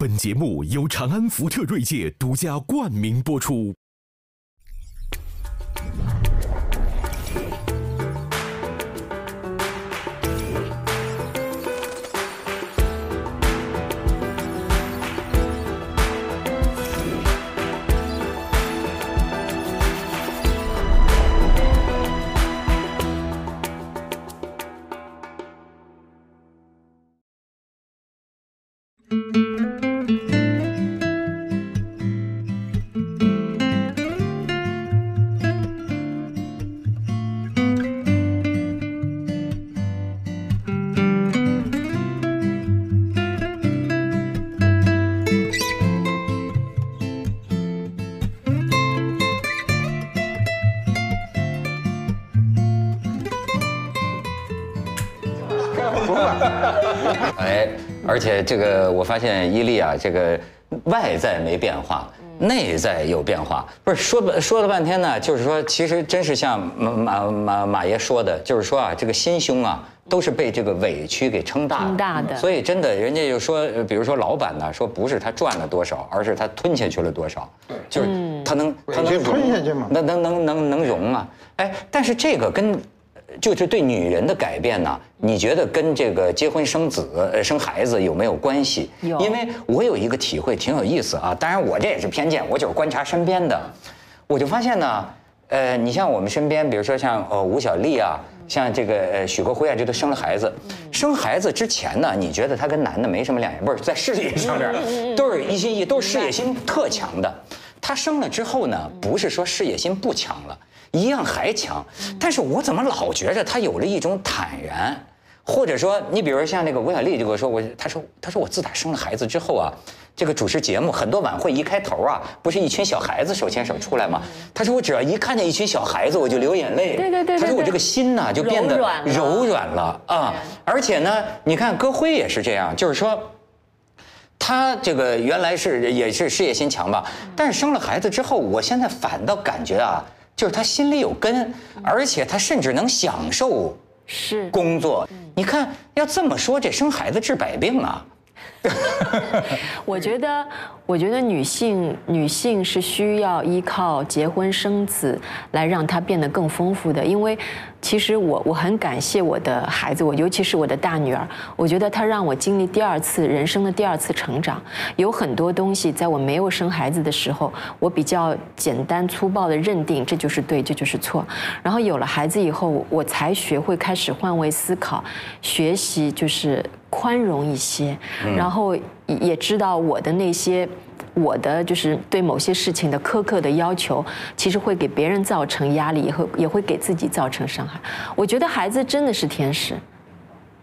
本节目由长安福特锐界独家冠名播出。且这个我发现伊利啊，这个外在没变化，内在有变化。不是说说了半天呢，就是说其实真是像马马马马爷说的，就是说啊，这个心胸啊，都是被这个委屈给撑大的。所以真的，人家就说，呃比如说老板呢，说不是他赚了多少，而是他吞下去了多少，就是他能他能吞下去吗能能能能能容啊！哎，但是这个跟就是对女人的改变呢，你觉得跟这个结婚生子、呃生孩子有没有关系？有因为我有一个体会，挺有意思啊。当然我这也是偏见，我就是观察身边的，我就发现呢，呃，你像我们身边，比如说像呃吴小莉啊，像这个呃许国辉啊，这都生了孩子。生孩子之前呢，你觉得他跟男的没什么两样，不是在事业上面都是一心一都是事业心特强的。他生了之后呢，不是说事业心不强了，一样还强，但是我怎么老觉着他有了一种坦然，或者说你比如说像那个吴小莉就跟我说，我他说他说我自打生了孩子之后啊，这个主持节目很多晚会一开头啊，不是一群小孩子手牵手出来吗？他说我只要一看见一群小孩子我就流眼泪，对对对他说我这个心呐就变得柔软了柔软了啊，而且呢，你看歌辉也是这样，就是说。他这个原来是也是事业心强吧，但是生了孩子之后，我现在反倒感觉啊，就是他心里有根，而且他甚至能享受是工作。你看，要这么说，这生孩子治百病啊。我觉得，我觉得女性女性是需要依靠结婚生子来让她变得更丰富的，因为其实我我很感谢我的孩子，我尤其是我的大女儿，我觉得她让我经历第二次人生的第二次成长，有很多东西在我没有生孩子的时候，我比较简单粗暴的认定这就是对，这就是错，然后有了孩子以后，我才学会开始换位思考，学习就是宽容一些，然后也也知道我的那些。我的就是对某些事情的苛刻的要求，其实会给别人造成压力，也会也会给自己造成伤害。我觉得孩子真的是天使，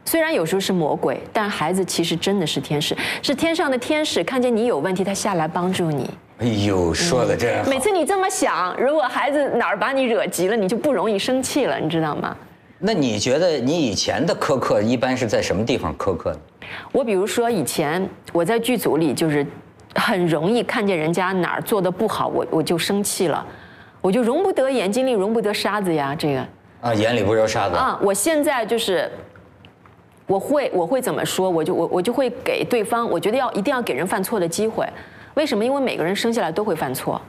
虽然有时候是魔鬼，但孩子其实真的是天使，是天上的天使，看见你有问题，他下来帮助你。哎呦，说的真好。每次你这么想，如果孩子哪儿把你惹急了，你就不容易生气了，你知道吗？那你觉得你以前的苛刻一般是在什么地方苛刻呢？我比如说以前我在剧组里就是很容易看见人家哪儿做的不好，我我就生气了，我就容不得眼睛里容不得沙子呀，这个啊，眼里不揉沙子。啊，我现在就是。我会我会怎么说？我就我我就会给对方，我觉得要一定要给人犯错的机会。为什么？因为每个人生下来都会犯错。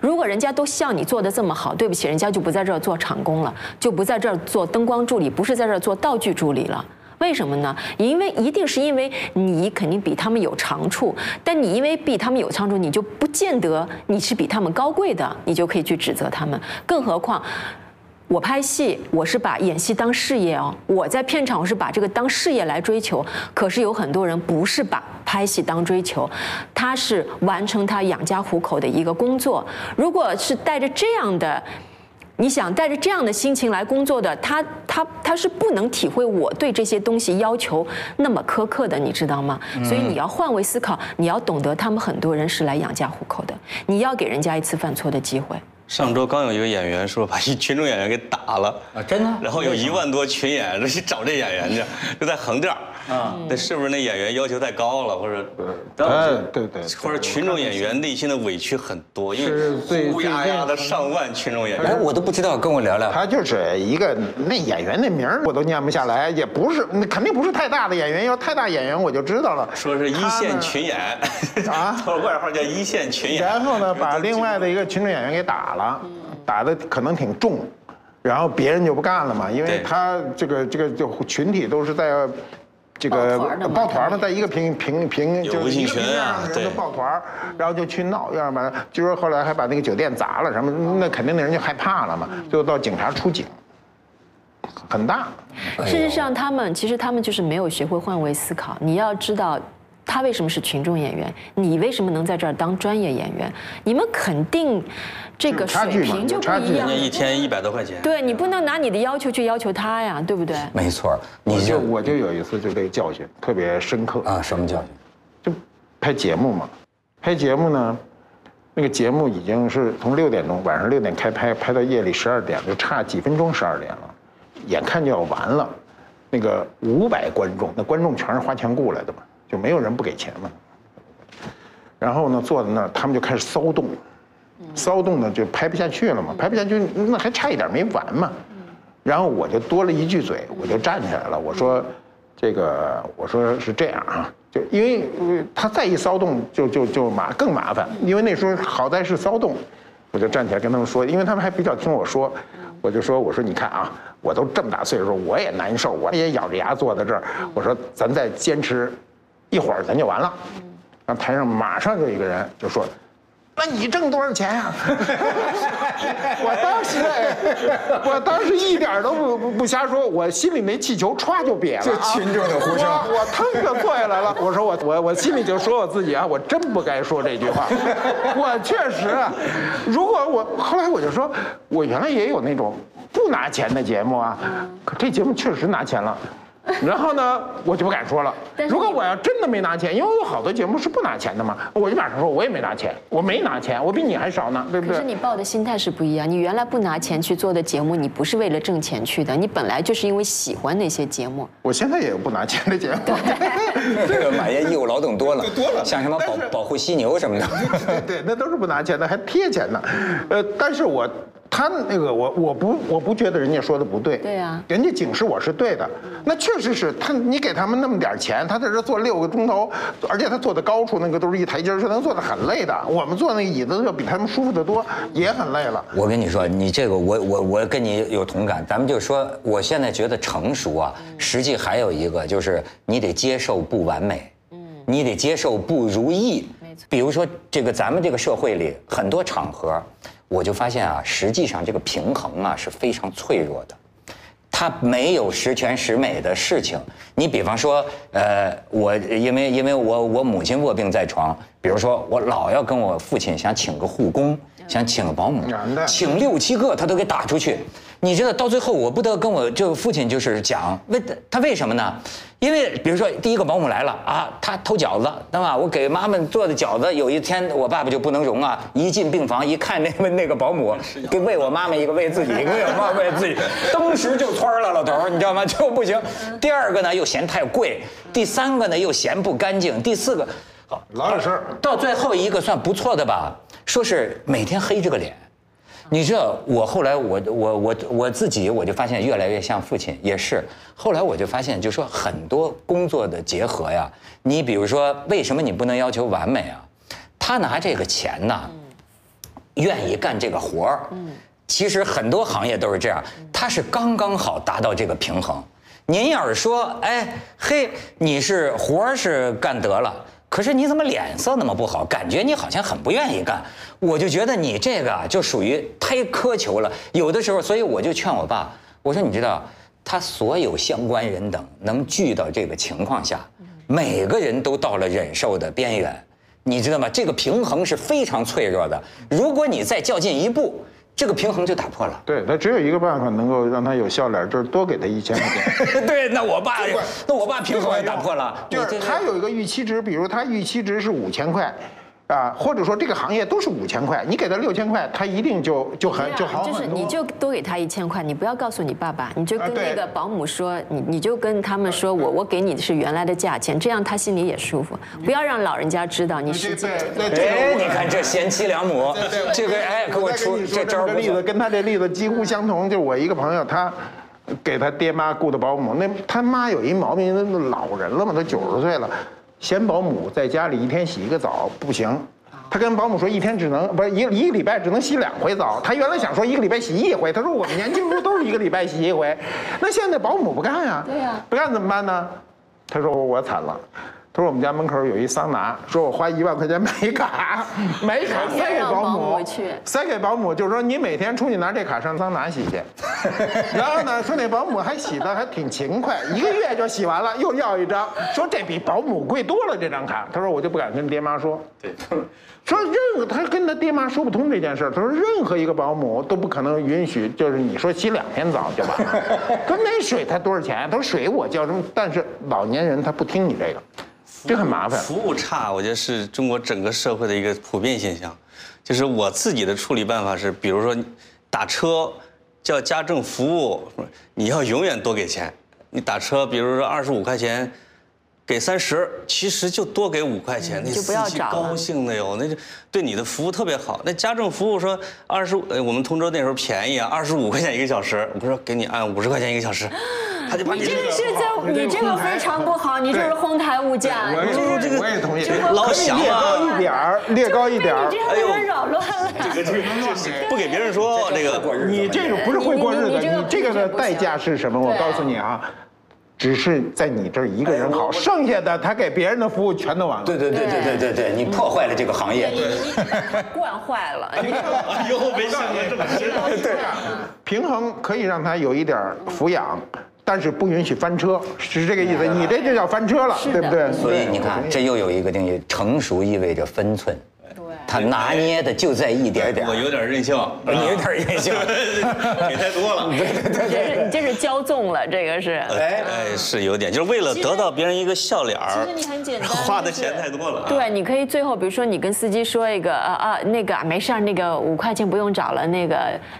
如果人家都像你做的这么好，对不起，人家就不在这儿做场工了，就不在这儿做灯光助理，不是在这儿做道具助理了。为什么呢？因为一定是因为你肯定比他们有长处，但你因为比他们有长处，你就不见得你是比他们高贵的，你就可以去指责他们。更何况，我拍戏，我是把演戏当事业哦。我在片场，我是把这个当事业来追求。可是有很多人不是把拍戏当追求，他是完成他养家糊口的一个工作。如果是带着这样的，你想带着这样的心情来工作的，他他他是不能体会我对这些东西要求那么苛刻的，你知道吗？所以你要换位思考，你要懂得他们很多人是来养家糊口的，你要给人家一次犯错的机会。上周刚有一个演员说把一 群众演员给打了。啊真的？然后有一万多群演员去找这演员去，就在横店儿啊，那是不是那演员要求太高了，或者？哎，对对，或者群众演员内心的委屈很多，因是最为乌压压的上万群众演哎，员，我都不知道，跟我聊聊。他就是一个那演员那名儿我都念不下来，也不是，那肯定不是太大的演员，要太大演员我就知道了。说是一线群演，啊他外号叫一线群演。然后呢，把另外的一个群众演员给打了，打的可能挺重，然后别人就不干了嘛，因为他这个这个就群体都是在。这个抱团嘛在一个平平平就是一个微信群啊平面上人对抱团，然后就去闹，要不然据说后来还把那个酒店砸了什么，那肯定那人就害怕了嘛，最后到警察出警，很大。事实上，他们其实他们就是没有学会换位思考。你要知道，他为什么是群众演员？你为什么能在这儿当专业演员？你们肯定这个水平就不一样人家。一天一百多块钱，对你不能拿你的要求去要求他呀，对不对？没错，你就就我就有一次就被教训特别深刻啊，什么教训？就拍节目嘛，拍节目呢，那个节目已经是从六点钟晚上六点开拍，拍到夜里十二点，就差几分钟十二点了，眼看就要完了。那个五百观众，那观众全是花钱雇来的嘛，就没有人不给钱嘛。然后呢，坐在那儿，他们就开始骚动，骚动呢就拍不下去了嘛，拍不下去，那还差一点没完嘛。然后我就多了一句嘴，我就站起来了，我说，这个我说是这样啊，就因为呃他再一骚动就就就麻更麻烦，因为那时候好在是骚动，我就站起来跟他们说，因为他们还比较听我说，我就说我说你看啊，我都这么大岁数，我也难受，我也咬着牙坐在这儿，我说咱再坚持一会儿咱就完了。那台上马上就一个人就说。那你挣多少钱呀、我当时，我当时一点都不不不瞎说，我心里没气球歘就瘪了、啊。这群众的呼声我我腾就坐下来了。我说我我我心里就说我自己啊，我真不该说这句话。我确实啊，如果我后来我就说，我原来也有那种不拿钱的节目啊，可这节目确实拿钱了。然后呢，我就不敢说了如果我要真的没拿钱，因为有好多节目是不拿钱的嘛，我就马上说，我也没拿钱，我没拿钱，我比你还少呢，对不对？可是你抱的心态是不一样。你原来不拿钱去做的节目，你不是为了挣钱去的，你本来就是因为喜欢那些节目。我现在也有不拿钱的节目。这个马爷义务劳动多了，多了像什么保保护犀牛什么的。对对，那都是不拿钱的，还贴钱呢。呃，但是我他那个我我不我不觉得人家说的不对。对啊人家警示我是对的。那确实是他，你给他们那么点钱，他在这坐六个钟头，而且他坐的高处那个都是一台阶儿，是能坐的很累的。我们坐那个椅子要比他们舒服得多，也很累了。我跟你说，你这个我我我跟你有同感。咱们就说，我现在觉得成熟啊，实际还有一个就是你得接受不完美，嗯，你得接受不如意。比如说这个咱们这个社会里很多场合，我就发现啊，实际上这个平衡啊是非常脆弱的。它没有十全十美的事情。你比方说，呃，我因为因为我我母亲卧病在床，比如说我老要跟我父亲想请个护工，想请个保姆，请六七个他都给打出去。你知道到最后我不得跟我这个父亲就是讲，为他为什么呢？因为比如说第一个保姆来了啊，他偷饺子，对吧？我给妈妈做的饺子，有一天我爸爸就不能容啊，一进病房一看那个那个保姆给喂我妈妈一个喂自己一个喂我妈妈喂自己，当时就窜了，老头儿，你知道吗？就不行。第二个呢又嫌太贵，第三个呢又嫌不干净，第四个，好，老有事儿。到最后一个算不错的吧，说是每天黑着个脸。你知道，我后来我我我我自己我就发现越来越像父亲，也是。后来我就发现，就说很多工作的结合呀，你比如说，为什么你不能要求完美啊？他拿这个钱呐，愿意干这个活儿。其实很多行业都是这样，他是刚刚好达到这个平衡。您要是说，哎嘿，你是活儿是干得了，可是你怎么脸色那么不好？感觉你好像很不愿意干。我就觉得你这个啊，就属于太苛求了。有的时候，所以我就劝我爸，我说你知道，他所有相关人等能聚到这个情况下，每个人都到了忍受的边缘，你知道吗？这个平衡是非常脆弱的。如果你再较进一步，这个平衡就打破了。对那只有一个办法能够让他有笑脸，就是多给他一千块钱。对，那我爸，那我爸平衡也打破了。就是他有一个预期值，比如他预期值是五千块，啊，或者说这个行业都是五千块，你给他六千块，他一定就就很就好就是。你就多给他一千块，你不要告诉你爸爸，你就跟那个保姆说，你你就跟他们说我我给你的是原来的价钱，这样他心里也舒服，不要让老人家知道你实际。对对哎，你看这贤妻良母，这个哎，给我出这招儿不错个例子，跟他这例子几乎相同。就是我一个朋友，他给他爹妈雇的保姆，那他妈有一毛病，那老人了嘛，都九十岁了，嫌保姆在家里一天洗一个澡不行。他跟保姆说，一天只能不是一一个礼拜只能洗两回澡。他原来想说一个礼拜洗一回，他说我们年轻时候都是一个礼拜洗一回。那现在保姆不干呀，对呀不干怎么办呢？他说我惨了。他说我们家门口有一桑拿，说我花一万块钱买一卡，买一卡塞给保姆姆去，塞给保姆，就是说你每天出去拿这卡上桑拿洗去。然后呢，说那保姆还洗的还挺勤快，一个月就洗完了，又要一张，说这比保姆贵多了这张卡。他说我就不敢跟爹妈说。对，说任何他跟他爹妈说不通这件事儿，他说任何一个保姆都不可能允许，就是你说洗两天澡就完了。他说那水才多少钱？他说水我交什么？但是老年人他不听你这个，这很麻烦。服务差，我觉得是中国整个社会的一个普遍现象。就是我自己的处理办法是，比如说打车叫家政服务，你要永远多给钱。你打车，比如说二十五块钱，给三十，其实就多给五块钱，那就不要司机高兴的哟，那就对你的服务特别好。那家政服务说二十，呃，我们通州那时候便宜啊，二十五块钱一个小时，我说给你按五十块钱一个小时，他就把你这个是在你这个非常不好，你就是哄抬物价，我你这个我也同意，老想嘛列高一点儿，列高一点儿你。这样被人扰乱了。这个这个不给别人说这个。你这个不是会过日子，你这个这个的代价是什么？我告诉你啊，只是在你这儿一个人好，剩下的他给别人的服务全都完了。对对对对对对对，你破坏了这个行业。惯坏了，你以后没想过这么知道。对，平衡可以让他有一点儿抚养，但是不允许翻车，是这个意思。你这就叫翻车了，对不对？所以你看，这又有一个定义，成熟意味着分寸，对。他拿捏的就在一点点儿。我有点任性，你有点任性，给太多了。你这是你这是骄纵了，这个是。哎，哎，是有点，就是为了得到别人一个笑脸儿，其实你很简单 花的钱太多了。对，你可以最后，比如说你跟司机说一个啊啊，那个啊没事儿，那个五块钱不用找了，那个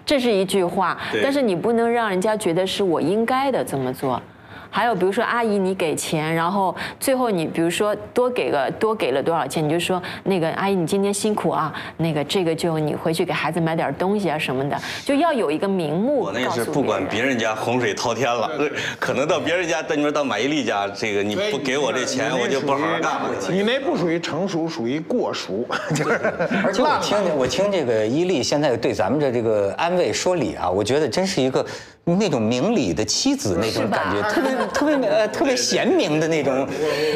这是一句话，但是你不能让人家觉得是我应该的这么做。还有比如说阿姨你给钱，然后最后你比如说多给个多给了多少钱，你就说那个阿姨你今天辛苦啊，那个这个就你回去给孩子买点东西啊什么的，就要有一个名目我那是不管别别人。家洪水滔天了，可能到别人家，但你说到马伊琍家，这个你不给我这钱，我就不好好干了。你那不属于成熟，属于过熟，就是。而且我听见我听这个伊利现在对咱们的这个安慰说理啊，我觉得真是一个那种明理的妻子那种感觉，特别特别呃特别贤明的那种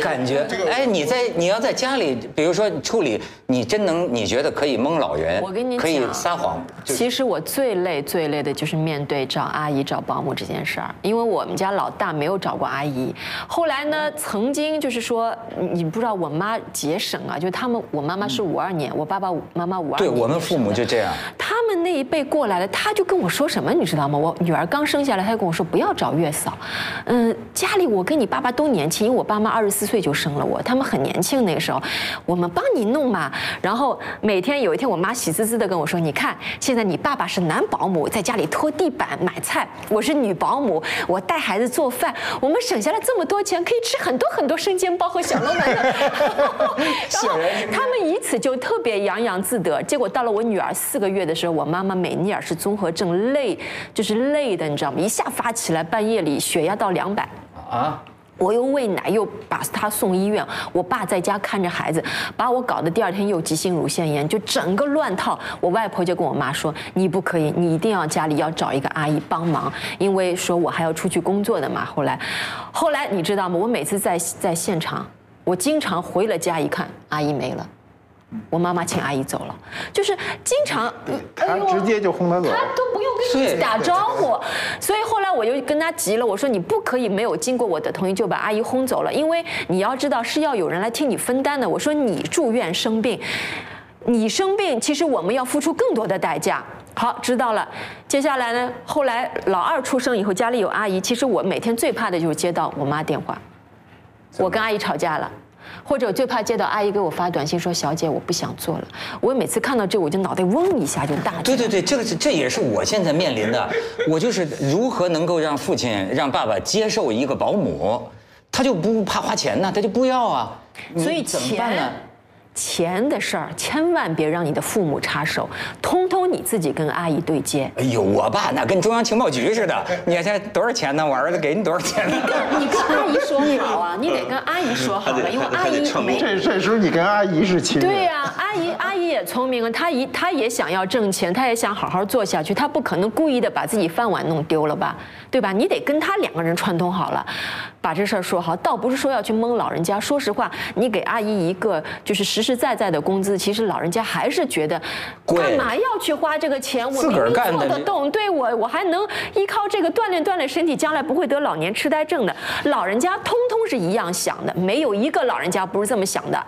感觉。哎，你在你要在家里，比如说处理，你真能你觉得可以蒙老人，我跟你可以撒谎，其实我最累最累的就是面对找阿姨找保姆这件事儿，因为我们家老大没有找过阿姨。后来呢，曾经就是说，你你不知道我妈节省啊，就他们我妈妈是五二年，我爸爸妈妈五二对。我们父母就这样。他那一辈过来了，他就跟我说什么，你知道吗？我女儿刚生下来，他就跟我说不要找月嫂，嗯，家里我跟你爸爸都年轻，因为我爸妈二十四岁就生了我，他们很年轻那个时候，我们帮你弄嘛。然后每天有一天，我妈喜滋滋的跟我说，你看现在你爸爸是男保姆，在家里拖地板买菜，我是女保姆，我带孩子做饭，我们省下了这么多钱，可以吃很多很多生煎包和小笼馒头。然 后他们以此就特别洋洋自得。结果到了我女儿四个月的时候，我妈妈美尼尔氏综合症累，就是累的，你知道吗？一下发起来，半夜里血压到两百。啊，我又喂奶，又把他送医院。我爸在家看着孩子，把我搞得第二天又急性乳腺炎，就整个乱套。我外婆就跟我妈说：“你不可以，你一定要家里要找一个阿姨帮忙，因为说我还要出去工作的嘛。”后来，后来你知道吗？我每次在在现场，我经常回了家一看，阿姨没了。我妈妈请阿姨走了，就是经常，哎他直接就轰他走。他都不用跟对你打招呼，所以后来我就跟他急了，我说你不可以没有经过我的同意就把阿姨轰走了，因为你要知道是要有人来替你分担的。我说你住院生病，你生病，其实我们要付出更多的代价。好，知道了。接下来呢？后来老二出生以后，家里有阿姨，其实我每天最怕的就是接到我妈电话，我跟阿姨吵架了。或者我最怕接到阿姨给我发短信说：“小姐，我不想做了。”我每次看到这，我就脑袋嗡一下就大。对对对，这个是这也是我现在面临的，我就是如何能够让父亲让爸爸接受一个保姆，他就不怕花钱呢，他就不要啊。所以怎么办呢？钱的事儿千万别让你的父母插手，通通你自己跟阿姨对接。哎呦，我爸那跟中央情报局似的，你看现在多少钱呢？我儿子给你多少钱呢？你跟阿姨说好啊，你得跟阿姨说好了，因为阿姨没。这这时候你跟阿姨是亲。对呀、阿姨阿姨也聪明啊，他一他也想要挣钱，他也想好好做下去，他不可能故意的把自己饭碗弄丢了吧，对吧？你得跟他两个人串通好了，把这事儿说好，倒不是说要去蒙老人家。说实话，你给阿姨一个就是实实在在的工资，其实老人家还是觉得干嘛要去花这个钱？我自个儿明明干做得动，对我我还能依靠这个锻炼锻炼身体，将来不会得老年痴呆症的。老人家通通是一样想的，没有一个老人家不是这么想的，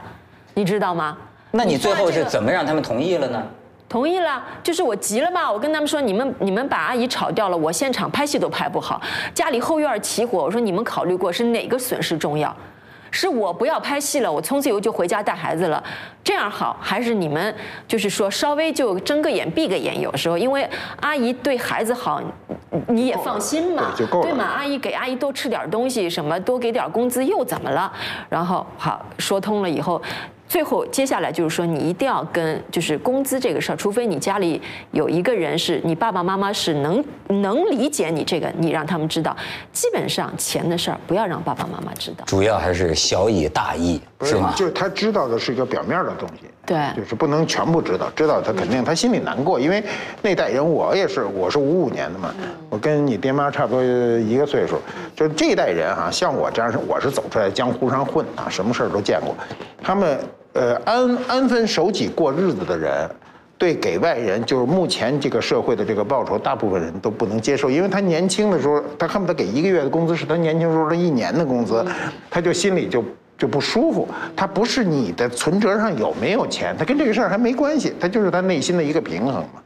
你知道吗？那你最后是怎么让他们同意了呢？同意了，就是我急了嘛，我跟他们说，你们你们把阿姨炒掉了，我现场拍戏都拍不好，家里后院起火，我说你们考虑过是哪个损失重要？是我不要拍戏了，我从此以后就回家带孩子了，这样好，还是你们就是说稍微就睁个眼闭个眼？有时候因为阿姨对孩子好，你你也放心嘛，对就够了对吗？阿姨给阿姨多吃点东西，什么多给点工资又怎么了？然后好说通了以后。最后，接下来就是说，你一定要跟就是工资这个事儿，除非你家里有一个人是你爸爸妈妈是能能理解你这个，你让他们知道。基本上钱的事儿不要让爸爸妈妈知道。主要还是小以大义，不是吗？就是他知道的是一个表面的东西，对就是不能全部知道，知道他肯定他心里难过，因为那代人我也是，我是五五年的嘛，我跟你爹妈差不多一个岁数，就是这一代人哈、像我这样是我是走出来江湖上混啊，什么事儿都见过，他们呃安安分守己过日子的人。对，给外人就是目前这个社会的这个报酬，大部分人都不能接受，因为他年轻的时候，他恨不得给一个月的工资是他年轻时候的一年的工资，他就心里就就不舒服。他不是你的存折上有没有钱，他跟这个事儿还没关系，他就是他内心的一个平衡嘛。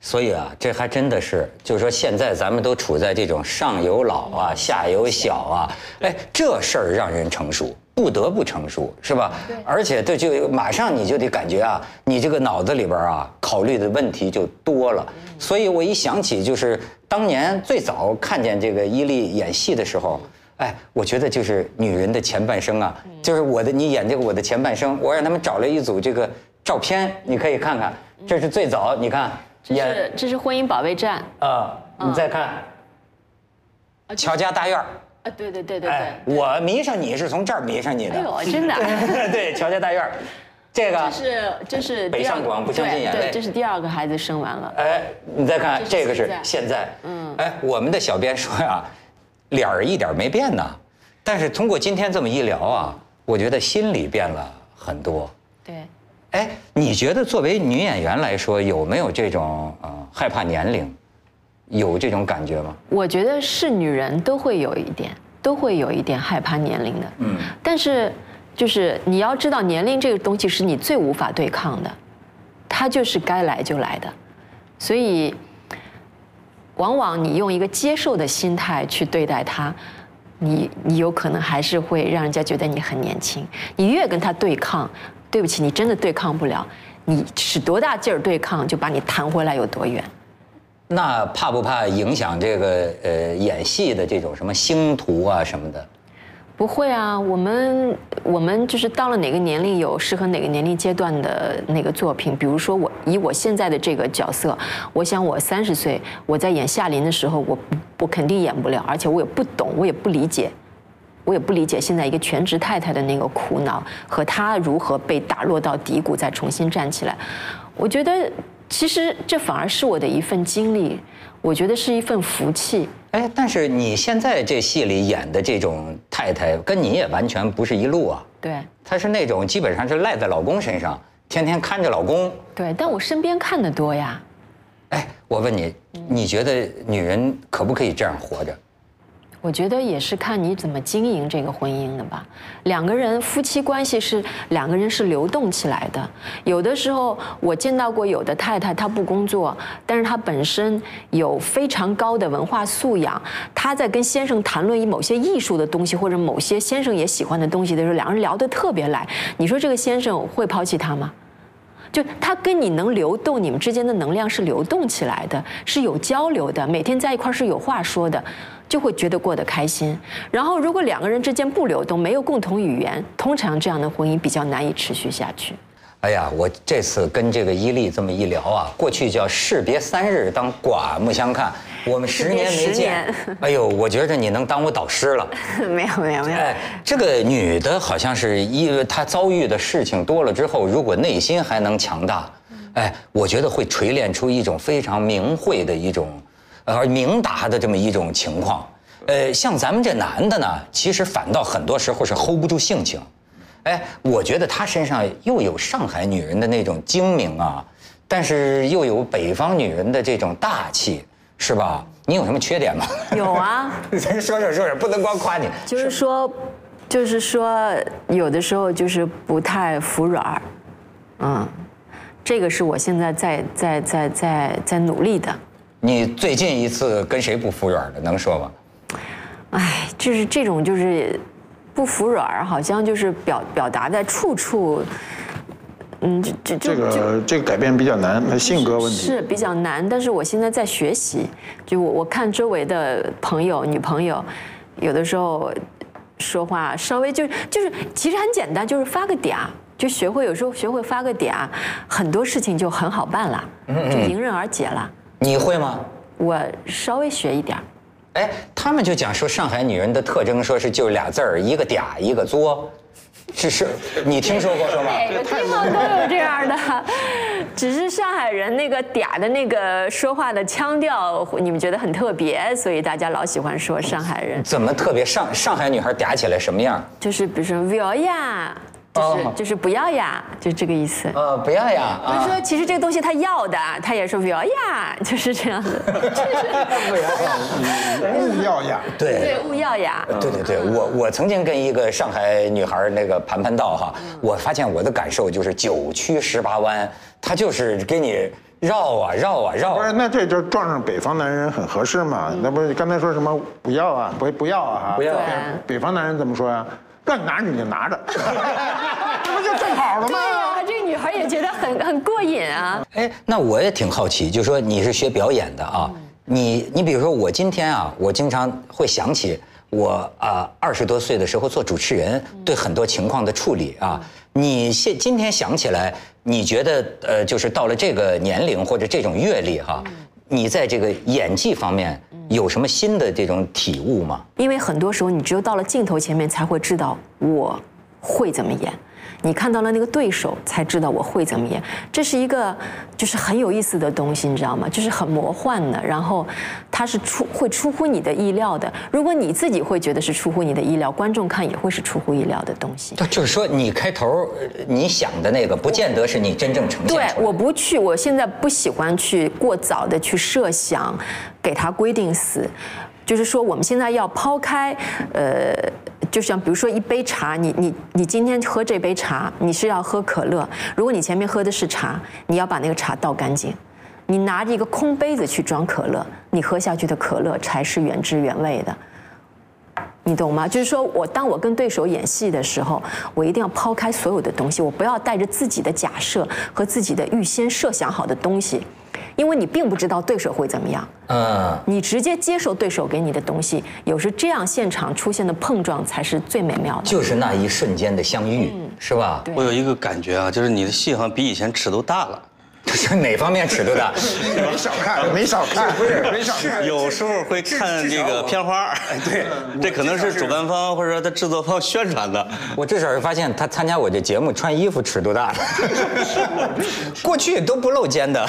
所以啊，这还真的是，就是说现在咱们都处在这种上有老啊，下有小啊，哎，这事儿让人成熟，不得不成熟，是吧？而且这就马上你就得感觉啊，你这个脑子里边啊，考虑的问题就多了。所以我一想起，就是当年最早看见这个伊利演戏的时候。哎，我觉得就是女人的前半生啊，就是我的，你演这个我的前半生，我让他们找了一组这个照片，你可以看看，这是最早，你看这是这是婚姻保卫战啊，你再看，乔家大院儿啊，对对对对哎，对。我迷上你是从这儿迷上你的，哎呦，真的。对，乔家大院儿，这个这是这是北上广不相信对眼泪对，这是第二个孩子生完了。哎，你再看这这个是现在，嗯，哎，我们的小编说呀，脸儿一点没变呢，但是通过今天这么一聊啊，我觉得心里变了很多。对，哎，你觉得作为女演员来说，有没有这种呃害怕年龄，有这种感觉吗？我觉得是女人都会有一点，都会有一点害怕年龄的。嗯，但是就是你要知道，年龄这个东西是你最无法对抗的，它就是该来就来的，所以往往你用一个接受的心态去对待它。你你有可能还是会让人家觉得你很年轻，你越跟他对抗，对不起，你真的对抗不了，你使多大劲儿对抗，就把你弹回来有多远。那怕不怕影响这个呃演戏的这种什么星途啊什么的？不会啊，我们我们就是到了哪个年龄有适合哪个年龄阶段的那个作品。比如说我以我现在的这个角色，我想我三十岁，我在演夏琳的时候，我我肯定演不了，而且我也不懂，我也不理解，我也不理解现在一个全职太太的那个苦恼和她如何被打落到低谷再重新站起来。我觉得其实这反而是我的一份经历，我觉得是一份福气。哎，但是你现在这戏里演的这种太太，跟你也完全不是一路啊。对她是那种基本上是赖在老公身上，天天看着老公。对，但我身边看的多呀。哎，我问你，你觉得女人可不可以这样活着？我觉得也是看你怎么经营这个婚姻的吧。两个人夫妻关系是两个人是流动起来的。有的时候我见到过有的太太，她不工作，但是她本身有非常高的文化素养。她在跟先生谈论某些艺术的东西，或者某些先生也喜欢的东西的时候，两个人聊得特别来。你说这个先生会抛弃她吗？就他跟你能流动，你们之间的能量是流动起来的，是有交流的，每天在一块是有话说的，就会觉得过得开心。然后如果两个人之间不流动，没有共同语言，通常这样的婚姻比较难以持续下去。哎呀，我这次跟这个伊利这么一聊啊，过去叫士别三日，当刮目相看。我们十年没见，哎呦，我觉着你能当我导师了。没有没有没有。哎，这个女的好像是因为她遭遇的事情多了之后，如果内心还能强大，哎，我觉得会锤炼出一种非常明慧的一种，呃，明达的这么一种情况。呃，像咱们这男的呢，其实反倒很多时候是 hold 不住性情。哎，我觉得他身上又有上海女人的那种精明啊，但是又有北方女人的这种大气，是吧？你有什么缺点吗？有啊，咱说说说说，不能光夸你。就是说，就是说，有的时候就是不太服软嗯，这个是我现在在在在在在努力的。你最近一次跟谁不服软的，能说吗？哎，就是这种就是。不服软好像就是表表达在处处，嗯，这这这个这个改变比较难，他性格问题是比较难。但是我现在在学习，就我我看周围的朋友、女朋友，有的时候说话稍微就就是其实很简单，就是发个嗲，就学会有时候学会发个嗲，很多事情就很好办了，就迎刃而解了。你会吗？我稍微学一点。哎，他们就讲说上海女人的特征，说是就俩字儿，一个嗲，一个作，是是，你听说过是吧？每个地方都有这样的，只是上海人那个嗲的那个说话的腔调，你们觉得很特别，所以大家老喜欢说上海人。怎么特别？上上海女孩嗲起来什么样？就是比如说 “will 呀”。就是就是不要呀，就这个意思。呃，不要呀。不是说其实这个东西他要的，他也说不要呀，就是这样子。不要，勿要呀。对对，勿要呀。对对对，我我曾经跟一个上海女孩那个盘盘道哈，我发现我的感受就是九曲十八弯，他就是给你绕啊绕啊绕。不是，那这就撞上北方男人很合适嘛？那不是刚才说什么不要啊？不不要啊？不要。北方男人怎么说呀？让你拿着你就拿着，这不就正好了吗？对呀，这个女孩也觉得很很过瘾啊。哎，那我也挺好奇，就说你是学表演的啊，你你比如说我今天啊，我经常会想起我啊二十多岁的时候做主持人，对很多情况的处理啊。你现今天想起来，你觉得呃，就是到了这个年龄或者这种阅历哈，你在这个演技方面。有什么新的这种体悟吗？因为很多时候，你只有到了镜头前面，才会知道我会怎么演。你看到了那个对手，才知道我会怎么演。这是一个就是很有意思的东西，你知道吗？就是很魔幻的，然后它是出会出乎你的意料的。如果你自己会觉得是出乎你的意料，观众看也会是出乎意料的东西。就是说，你开头你想的那个，不见得是你真正呈现对，我不去，我现在不喜欢去过早的去设想，给他规定死。就是说，我们现在要抛开，呃。就像比如说一杯茶，你你你今天喝这杯茶，你是要喝可乐。如果你前面喝的是茶，你要把那个茶倒干净。你拿着一个空杯子去装可乐，你喝下去的可乐才是原汁原味的。你懂吗？就是说我当我跟对手演戏的时候，我一定要抛开所有的东西，我不要带着自己的假设和自己的预先设想好的东西。因为你并不知道对手会怎么样，嗯，你直接接受对手给你的东西，有时这样现场出现的碰撞才是最美妙的，就是那一瞬间的相遇，是吧？我有一个感觉啊，就是你的戏好像比以前尺度大了。是 哪方面尺度大？没少看，没少看，不是没少看。有时候会看这个片花对，这可能是主办方或者说他制作方宣传的。我至少是发现他参加我这节目穿衣服尺度大。过去都不露肩的。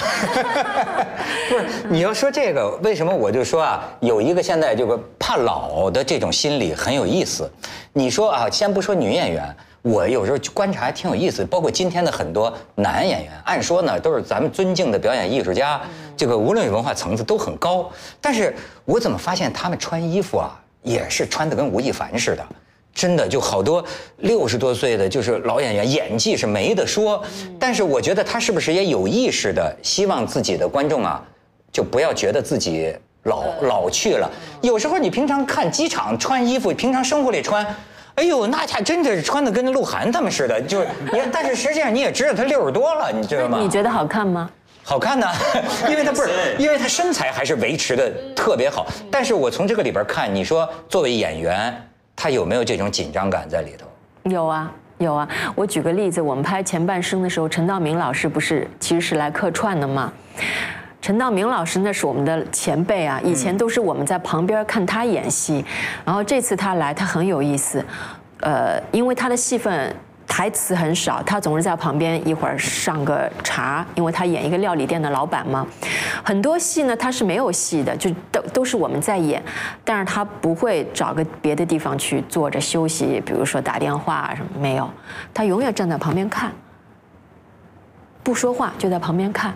不是，你要说这个，为什么我就说啊，有一个现在这个怕老的这种心理很有意思。你说啊，先不说女演员。我有时候观察还挺有意思，包括今天的很多男演员，按说呢都是咱们尊敬的表演艺术家，这个无论是文化层次都很高，但是我怎么发现他们穿衣服啊，也是穿的跟吴亦凡似的，真的就好多六十多岁的就是老演员，演技是没得说。但是我觉得他是不是也有意识的希望自己的观众啊，就不要觉得自己老老去了。有时候你平常看机场穿衣服，平常生活里穿。哎呦，那家真的是穿的跟鹿晗他们似的，就是你，但是实际上你也知道他六十多了，你知道吗？你觉得好看吗？好看呢，因为他不是，因为他身材还是维持的特别好。但是我从这个里边看，你说作为演员，他有没有这种紧张感在里头？有啊，有啊。我举个例子，我们拍前半生的时候，陈道明老师不是其实是来客串的吗？陈道明老师那是我们的前辈啊，以前都是我们在旁边看他演戏，然后这次他来，他很有意思，呃，因为他的戏份台词很少，他总是在旁边一会儿上个茶，因为他演一个料理店的老板嘛。很多戏呢他是没有戏的，就都都是我们在演，但是他不会找个别的地方去坐着休息，比如说打电话啊什么没有，他永远站在旁边看。不说话，就在旁边看。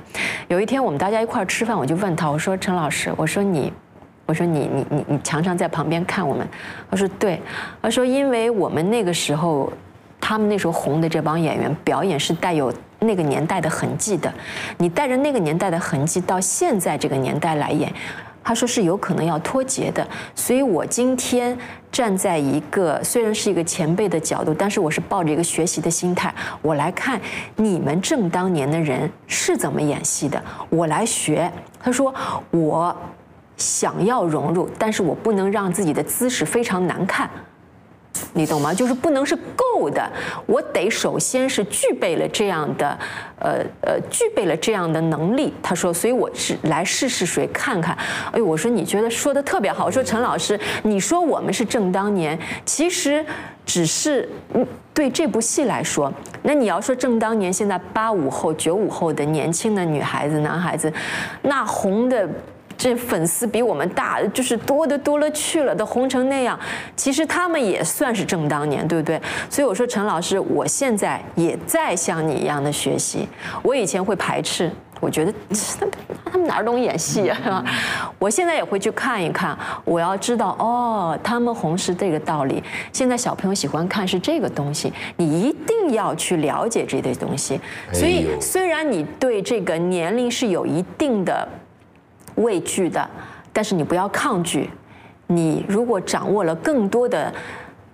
有一天我们大家一块儿吃饭，我就问他，我说陈老师，我说你，我说你你你你常常在旁边看我们。他说对，他说因为我们那个时候，他们那时候红的这帮演员表演是带有那个年代的痕迹的，你带着那个年代的痕迹到现在这个年代来演。他说是有可能要脱节的，所以我今天站在一个虽然是一个前辈的角度，但是我是抱着一个学习的心态，我来看你们正当年的人是怎么演戏的，我来学。他说我想要融入，但是我不能让自己的姿势非常难看。你懂吗？就是不能是够的，我得首先是具备了这样的，呃呃，具备了这样的能力。他说，所以我是来试试水看看。哎呦，我说你觉得说的特别好。我说陈老师，你说我们是正当年，其实只是嗯，对这部戏来说，那你要说正当年，现在八五后、九五后的年轻的女孩子、男孩子，那红的。这粉丝比我们大，就是多的多了去了，都红成那样。其实他们也算是正当年，对不对？所以我说陈老师，我现在也在像你一样的学习。我以前会排斥，我觉得他们哪儿懂演戏啊，我现在也会去看一看，我要知道哦，他们红是这个道理。现在小朋友喜欢看是这个东西，你一定要去了解这些东西。所以虽然你对这个年龄是有一定的。畏惧的，但是你不要抗拒。你如果掌握了更多的。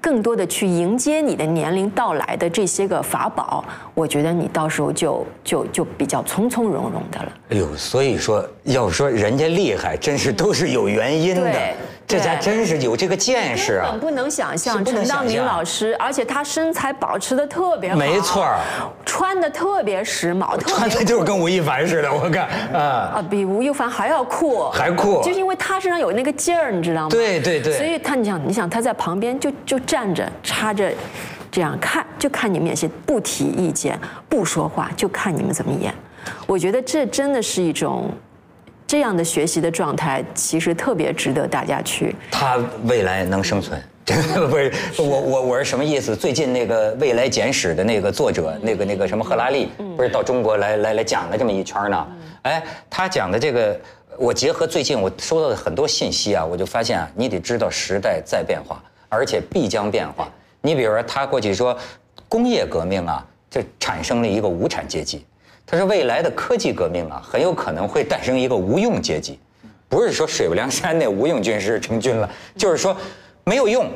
更多的去迎接你的年龄到来的这些个法宝，我觉得你到时候就就就比较从从容容的了。哎呦，所以说要说人家厉害，真是都是有原因的。这家真是有这个见识啊！根本不能想象陈道明老师，而且他身材保持的特别好，没错，穿的特别时髦，穿的就是跟吴亦凡似的，我看啊啊，比吴亦凡还要酷，还酷，就是因为他身上有那个劲儿，你知道吗？对对对，所以他你想你想他在旁边就就。站着插着，这样看就看你们演戏，不提意见，不说话，就看你们怎么演。我觉得这真的是一种这样的学习的状态，其实特别值得大家去。他未来能生存，不是我我我是什么意思？最近那个《未来简史》的那个作者，那个那个什么赫拉利，不是到中国来来来讲了这么一圈呢？哎，他讲的这个，我结合最近我收到的很多信息啊，我就发现啊，你得知道时代在变化。而且必将变化。你比如说，他过去说，工业革命啊，就产生了一个无产阶级。他说，未来的科技革命啊，很有可能会诞生一个无用阶级。不是说水泊梁山那无用军师成军了，就是说没有用。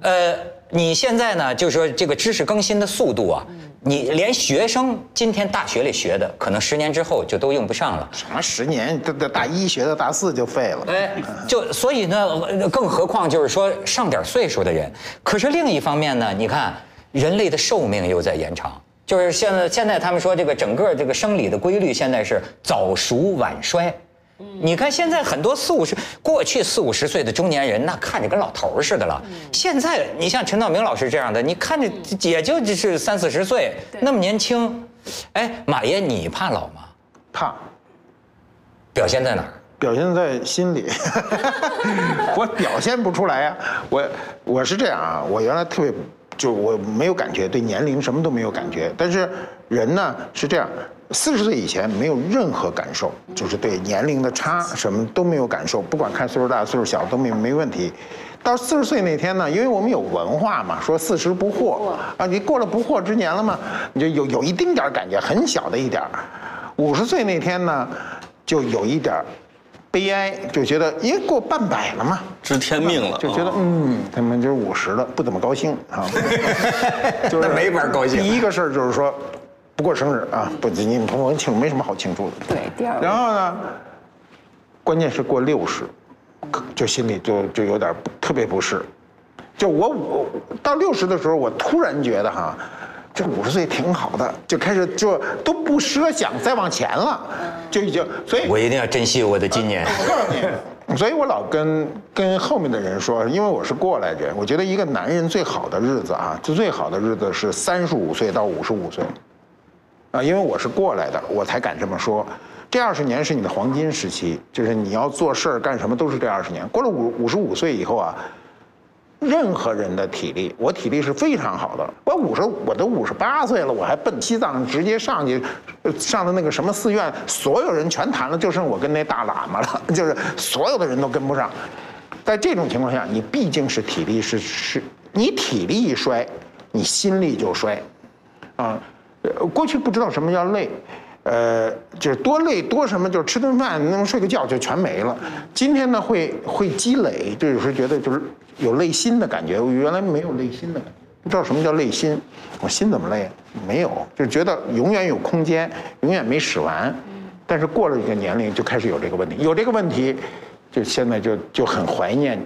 呃，你现在呢，就是说这个知识更新的速度啊。你连学生今天大学里学的，可能十年之后就都用不上了。什么十年？这这大一学到大四就废了。哎，就所以呢，更何况就是说上点岁数的人。可是另一方面呢，你看人类的寿命又在延长，就是现在现在他们说这个整个这个生理的规律现在是早熟晚衰。你看现在很多四五十，过去四五十岁的中年人，那看着跟老头似的了。现在你像陈道明老师这样的，你看着也就就是三四十岁，那么年轻。哎，马爷，你怕老吗？怕。表现在哪儿？表现在心里。我表现不出来呀。我我是这样啊，我原来特别，就我没有感觉，对年龄什么都没有感觉。但是人呢是这样。四十岁以前没有任何感受，就是对年龄的差什么都没有感受，不管看岁数大岁数小都没没问题。到四十岁那天呢，因为我们有文化嘛，说四十不惑啊，你过了不惑之年了嘛，你就有有一丁点儿感觉，很小的一点儿。五十岁那天呢，就有一点悲哀，就觉得因为过半百了嘛，知天命了，就觉得嗯，他们就是五十了，不怎么高兴啊，就是那没法高兴第一个事儿就是说，不过生日啊，不，你你我庆祝没什么好庆祝的。对，第二个然后呢，关键是过六十，就心里就就有点特别不适。就我我到六十的时候，我突然觉得哈，这五十岁挺好的，就开始就都不奢想再往前了，就已经所以我一定要珍惜我的今年。我告诉你，所以我老跟跟后面的人说，因为我是过来人，我觉得一个男人最好的日子啊，就最好的日子是三十五岁到五十五岁，啊，因为我是过来的，我才敢这么说。这二十年是你的黄金时期，就是你要做事儿干什么都是这二十年。过了五五十五岁以后啊，任何人的体力，我体力是非常好的。我五十，我都五十八岁了，我还奔西藏直接上去，上的那个什么寺院，所有人全谈了，就剩我跟那大喇嘛了，就是所有的人都跟不上。在这种情况下，你毕竟是体力是是，你体力一衰，你心力就衰，啊，过去不知道什么叫累。呃，就是多累多什么，就是吃顿饭能睡个觉就全没了。今天呢，会会积累，就有时候觉得就是有累心的感觉。我原来没有累心的感觉，不知道什么叫累心。我心怎么累？没有，就觉得永远有空间，永远没使完。但是过了一个年龄，就开始有这个问题。有这个问题，就现在就就很怀念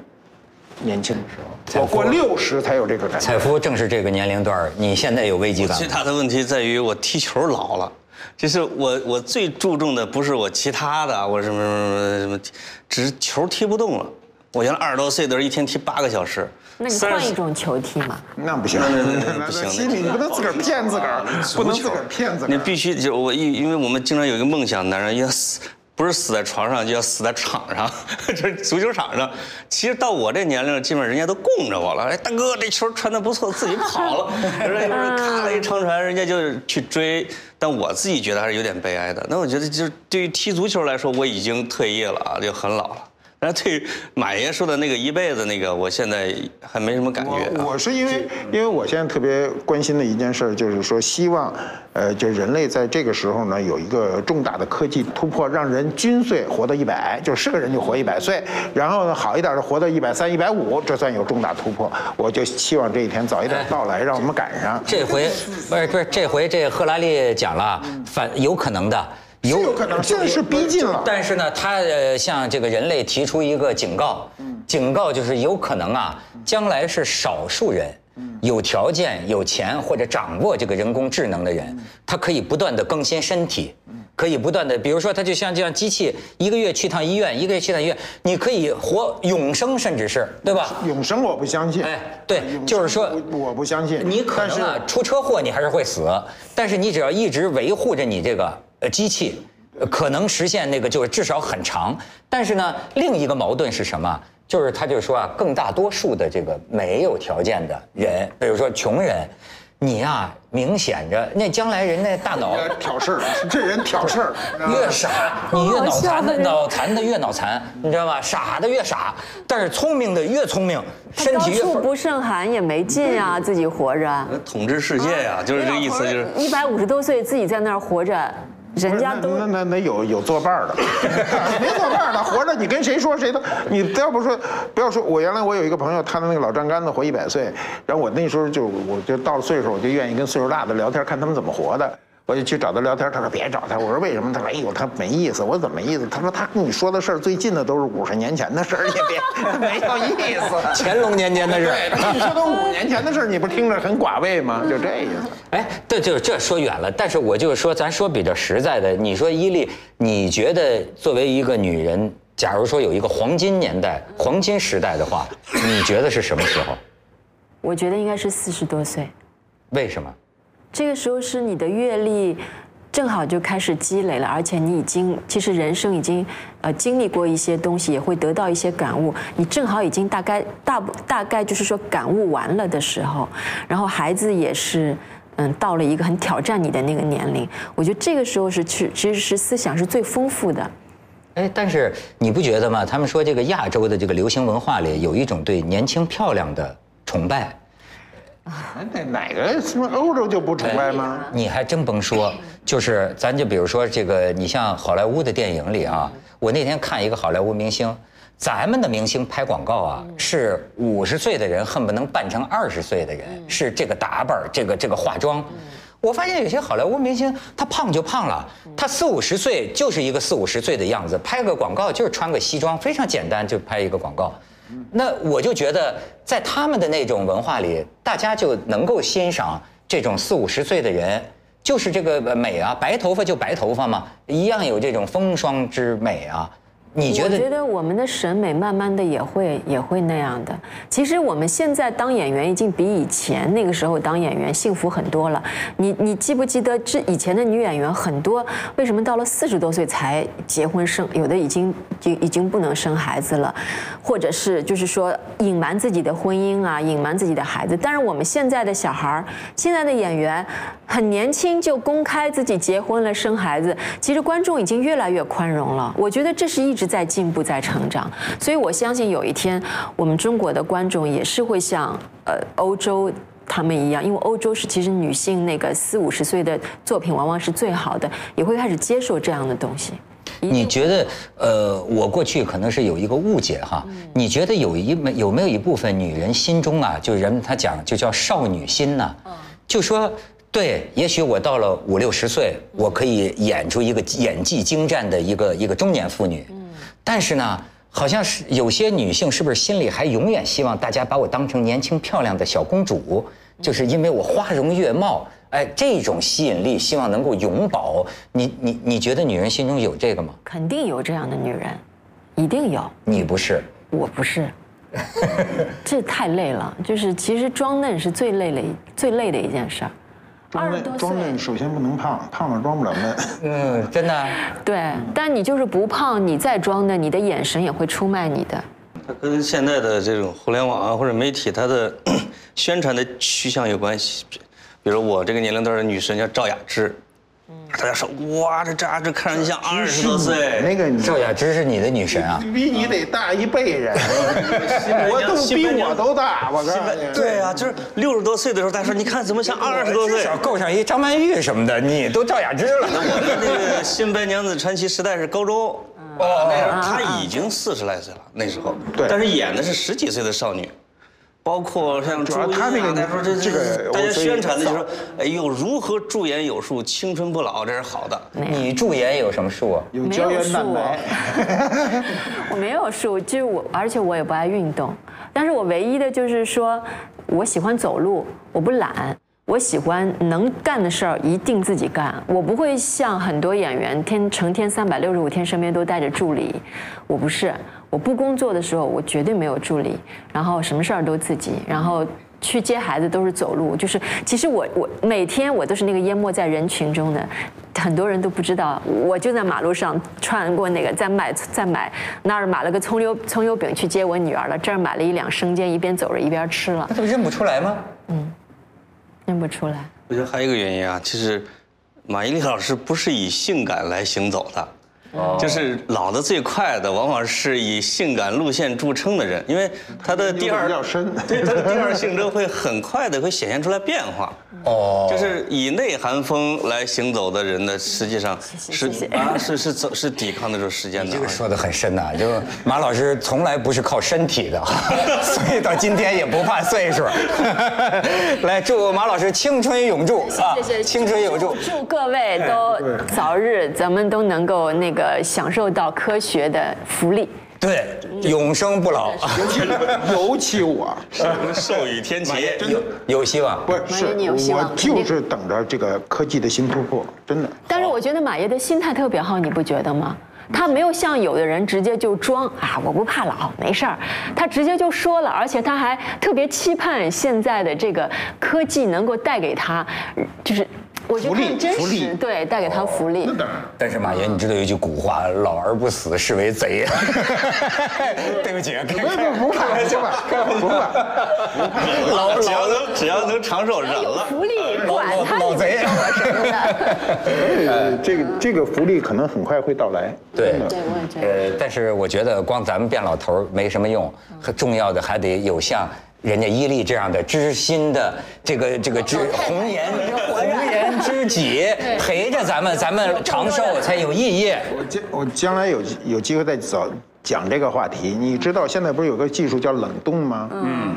年轻的时候。我过六十才有这个感觉。采夫正是这个年龄段，你现在有危机感？最大的问题在于我踢球老了。就是我，我最注重的不是我其他的，我什么什么什么，只是球踢不动了。我原来二十多岁的时候，一天踢八个小时。那你换一种球踢嘛？那不行，那那那不行心里你不能自个儿骗自个儿，不能自个儿骗自个儿你。必须就我因因为我们经常有一个梦想，男人要死，不是死在床上，就要死在场上，就是足球场上。其实到我这年龄，基本上人家都供着我了。哎，大哥，这球传的不错，自己跑了，人家咔了一长传，人家就去追。但我自己觉得还是有点悲哀的。那我觉得就是对于踢足球来说，我已经退役了啊，就很老了。但是对于马爷说的那个一辈子那个，我现在还没什么感觉、啊。我我是因为因为我现在特别关心的一件事，就是说希望，呃，就人类在这个时候呢有一个重大的科技突破，让人均岁活到一百，就是个人就活一百岁，然后呢好一点的活到一百三、一百五，这算有重大突破。我就希望这一天早一点到来，让我们赶上。这回不是不是这回这赫拉利讲了，反有可能的，是有可能，这是逼近了。但是呢，他呃向这个人类提出一个警告，警告就是有可能啊，将来是少数人。有条件、有钱或者掌握这个人工智能的人，他可以不断的更新身体，可以不断的，比如说他就像这样机器，一个月去趟医院，一个月去趟医院，你可以活永生，甚至是对吧？永生我不相信。哎，对就是说我我不相信。你可能啊出车祸你还是会死，但是你只要一直维护着你这个呃机器，呃可能实现那个就是至少很长。但是呢，另一个矛盾是什么？就是他就说啊，更大多数的这个没有条件的人，比如说穷人，你呀、明显着那将来人那大脑挑事儿，这人挑事儿。越傻，你越脑残的，脑残的越脑残，你知道吧？傻的越傻，但是聪明的越聪明，身体越处不胜寒也没劲啊，自己活着。统治世界呀、就是这个意思，就是。一百五十多岁自己在那儿活着，人家都那那那有有作伴儿的，没作伴儿的活着，你跟谁说谁都，你不要不说，不要说，我原来我有一个朋友，他的那个老丈杆子活一百岁，然后我那时候就我就到了岁数，我就愿意跟岁数大的聊天，看他们怎么活的。我就去找他聊天，他说别找他。我说为什么？他说哎呦，他没意思。我说怎么没意思？他说他跟你说的事儿最近的都是五十年前的事儿，你别 没有意思。乾隆年间的事儿。对，你说都五年前的事儿，你不听着很寡味吗？就这意思。哎，这就这说远了，但是我就是说，咱说比较实在的，你说伊利，你觉得作为一个女人，假如说有一个黄金年代、黄金时代的话，你觉得是什么时候？我觉得应该是四十多岁，为什么？这个时候是你的阅历正好就开始积累了，而且你已经其实人生已经呃经历过一些东西，也会得到一些感悟。你正好已经大概大不大概就是说感悟完了的时候，然后孩子也是。嗯，到了一个很挑战你的那个年龄，我觉得这个时候是去，其实是思想是最丰富的。哎，但是你不觉得吗？他们说这个亚洲的这个流行文化里有一种对年轻漂亮的崇拜，那哪个什么欧洲就不崇拜吗？你还真甭说，就是咱就比如说这个，你像好莱坞的电影里啊，我那天看一个好莱坞明星，咱们的明星拍广告啊，是五十岁的人恨不能扮成二十岁的人，是这个打扮，这个这个化妆。我发现有些好莱坞明星，他胖就胖了，他四五十岁就是一个四五十岁的样子，拍个广告就是穿个西装，非常简单就拍一个广告。那我就觉得，在他们的那种文化里，大家就能够欣赏这种四五十岁的人，就是这个美啊，白头发就白头发嘛，一样有这种风霜之美啊。你觉我觉得？我们的审美慢慢的也会也会那样的。其实我们现在当演员已经比以前那个时候当演员幸福很多了。你你记不记得这以前的女演员很多为什么到了四十多岁才结婚生，有的已经就已经不能生孩子了，或者是就是说隐瞒自己的婚姻啊，隐瞒自己的孩子。但是我们现在的小孩，现在的演员很年轻就公开自己结婚了生孩子，其实观众已经越来越宽容了。我觉得这是一直在进步在成长，所以我相信有一天我们中国的观众也是会像呃欧洲。他们一样，因为欧洲是其实女性那个四五十岁的作品往往是最好的，也会开始接受这样的东西。你觉得，呃，我过去可能是有一个误解哈。你觉得有一没有没有一部分女人心中啊，就人们他讲就叫少女心呐、就说对，也许我到了五六十岁，我可以演出一个演技精湛的一个一个中年妇女，但是呢。好像是有些女性是不是心里还永远希望大家把我当成年轻漂亮的小公主，就是因为我花容月貌，哎，这种吸引力希望能够永葆。你你你觉得女人心中有这个吗？肯定有这样的女人，一定有。你不是，我不是，这太累了。就是其实装嫩是最累的一最累的一件事儿。装嫩装嫩，首先不能胖，胖了装不了嫩。嗯，真的啊。对，但你就是不胖，你再装嫩，你的眼神也会出卖你的。它跟现在的这种互联网啊或者媒体它的 宣传的趋向有关系。比比如我这个年龄段的女神叫赵雅芝，大家说哇，这赵雅芝看上去像二十多岁，那个赵雅芝是你的女神啊。比你得大一辈人，我都比我都大，我告诉你。对啊，就是六十多岁的时候，大家说你看怎么像二十多岁至？少够上一张曼玉什么的，你都赵雅芝了。我的那个《新白娘子传奇》时代是高中，哦，那时候她已经四十来岁了，那时候，对但是演的是十几岁的少女。包括像朱茵啊，主要她那个大家说这这个大家我宣传的就是说，哎呦，如何驻颜有术，青春不老，这是好的。你驻颜有什么术啊？有胶原蛋白，我没有术，就是我，而且我也不爱运动。但是我唯一的就是说，我喜欢走路，我不懒，我喜欢能干的事儿一定自己干。我不会像很多演员天成天三百六十五天身边都带着助理，我不是。我不工作的时候，我绝对没有助理，然后什么事儿都自己，然后。去接孩子都是走路，就是其实我我每天我都是那个淹没在人群中的，很多人都不知道，我就在马路上穿过那个，在买在买那儿买了个葱油葱油饼去接我女儿了，这儿买了一两生煎，一边走着一边吃了那，他们认不出来吗？嗯认不出来。我觉得还有一个原因啊，其实马伊琍老师不是以性感来行走的。就是老的最快的，往往是以性感路线著称的人，因为他的 第二对他的第二性征会很快的会显现出来变化。哦，就是以内寒风来行走的人呢，实际上是谢谢啊是是走是抵抗得住时间的。这个说的很深呐、就马老师从来不是靠身体的，所以到今天也不怕岁数。来，祝马老师青春永驻啊！谢谢，青春永驻。祝各位都早日，咱们都能够那个享受到科学的福利。对，永生不老，尤其尤其我，寿与天齐。有有希望。不是马爷你有希我就是等着这个科技的新突破，真的。但是我觉得马爷的心态特别好，你不觉得吗？他没有像有的人直接就装啊，我不怕老，没事儿。他直接就说了，而且他还特别期盼现在的这个科技能够带给他，就是我就福利看真福利实，对，带给他福利。但是马爷，你知道有一句古话，老而不死是为贼。对不起，啊，不不不怕不怕不怕，老只要能只要能长寿忍了。福利，管他老贼你做我什么的。呃，这个这个福利可能很快会到来。对对，我也觉得。呃，但是我觉得光咱们变老头儿没什么用，很重要的还得有像人家伊利这样的知心的这个这个知红颜知己陪着咱们，咱们长寿才有意义。我将我将来有有机会再找讲这个话题。你知道现在不是有个技术叫冷冻吗？嗯。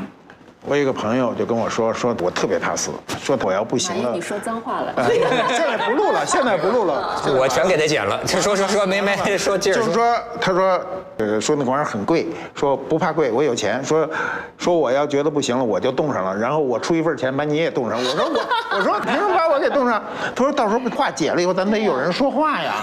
我有一个朋友就跟我说，说我特别怕死，说我要不行了爷，你。说脏话了。哎现在不录了，现在不录了。我全给他剪了，说说说没没说劲儿。就是说，他说，呃，说那玩意儿很贵，说不怕贵，我有钱，说说我要觉得不行了，我就冻上了，然后我出一份钱把你也冻上。我说我我说凭什么把我给冻上？他说到时候话解了以后，咱得有人说话呀。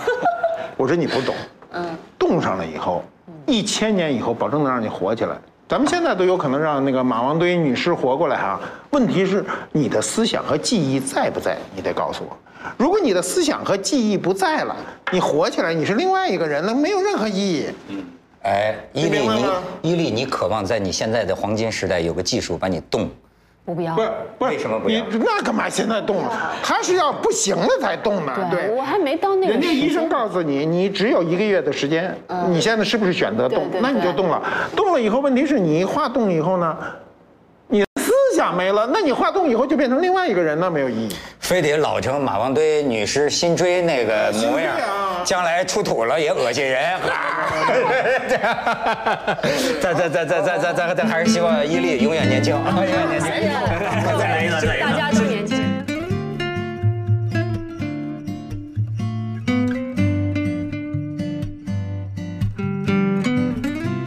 我说你不懂，嗯，冻上了以后，一千年以后保证能让你活起来。咱们现在都有可能让那个马王堆女尸活过来啊，问题是你的思想和记忆在不在？你得告诉我。如果你的思想和记忆不在了，你活起来你是另外一个人了，没有任何意义。嗯哎，伊利，你伊利，你渴望在你现在的黄金时代有个技术把你冻，我不要不。是不是，为什么不要你那干嘛现在动了？他是要不行了才动呢。对，我还没到那个。人家医生告诉你，你只有一个月的时间，你现在是不是选择动对？对那你就动了。动了以后，问题是你化冻以后呢，想没了，那你化冻以后就变成另外一个人，那没有意义。非得老成马王堆女尸新追那个模样啊，将来出土了也恶心人。咱咱咱咱咱咱咱咱还是希望伊利永远年轻，永远年轻。再来一个，再来一个。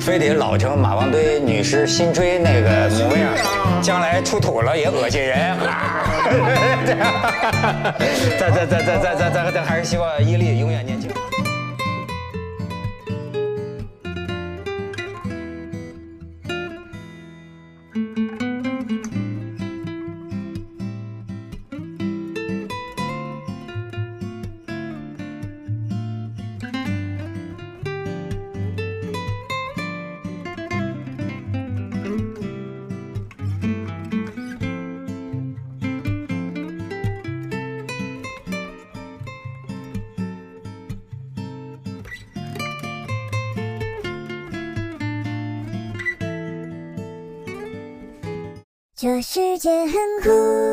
非得老成马王堆女尸新追那个模样，将来出土了也恶心人。再再再再再再再再，还是希望伊利永远年轻。世界很酷。